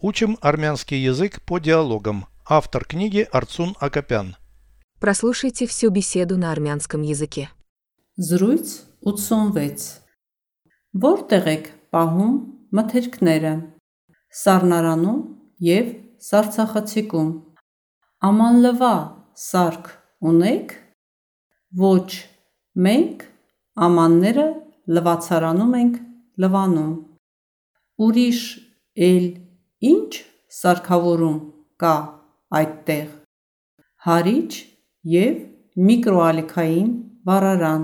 Учим армянский язык по диалогам. Автор книги Арцун Акопян. Прослушайте всю беседу на армянском языке. Զրույց 86 Որտեղ եք պահում մթերքները Սառնարանում եւ Սարցախցիկում Ամանլվա սարք ունեք Ոչ մենք ամանները լվացարանում ենք լվանում Ուրիշ էլ ինչ սարքավորում կա այդտեղ Հարիճ եւ միկրոալիքային վառարան,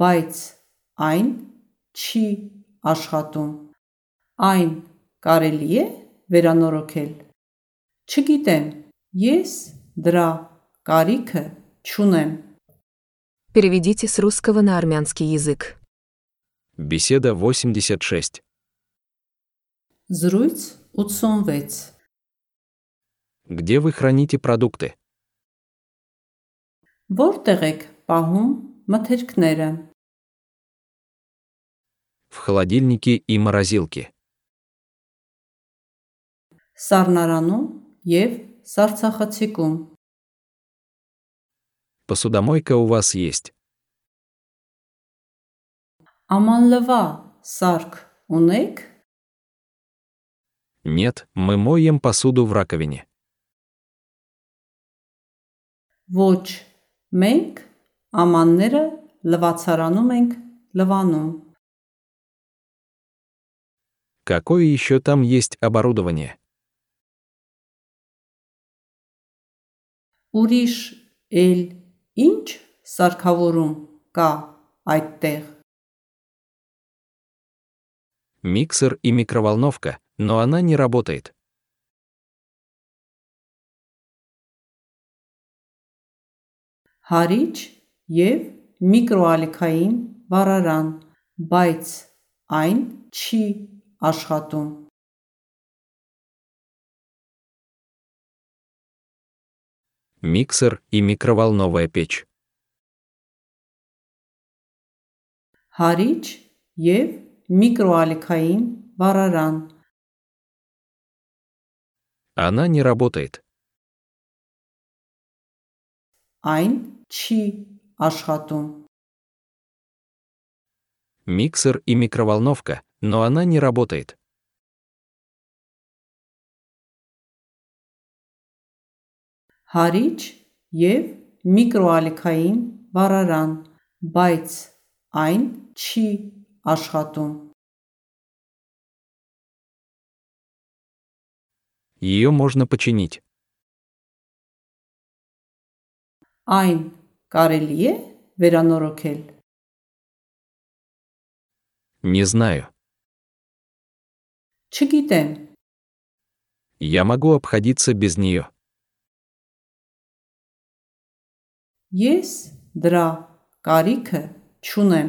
բայց այն չի աշխատում։ Այն կարելի է վերանորոգել։ Չգիտեմ, ես դրա կարիքը չունեմ։ Переведите с русского на армянский язык. Беседа 86. Զրույց 86 Где вы храните продукты? Որտեղ եք պահում մթերքները В холодильнике и морозилке. Սառնարանում եւ Սարցախցիկում Посудомойка у вас есть. Ամանլվա սարք ունեք Нет, мы моем посуду в раковине. Ոչ մենք ամանները լվացարանում ենք լվանում Какое еще там есть оборудование? Ուրիշ էլ ինչ սարքավորում կա այդտեղ Миксер и микроволновка, но она не работает. Հարիճ եւ միկրոալիքային վառարան, բայց այն չի աշխատում։ Миксер и микроволновая печь. Հարիճ եւ միկրոալիքային վառարան, Она не работает. այն չի աշխատում։ Миксер и микроволновка, но она не работает. Հարիճ եւ միկրոալիքային վառարան, բայց այն չի աշխատում։ Ее можно починить. Այն կարելի է վերանորոգել։ Не знаю. Չգիտեմ, Я могу обходиться без нее. ես դրա կարիքը չունեմ։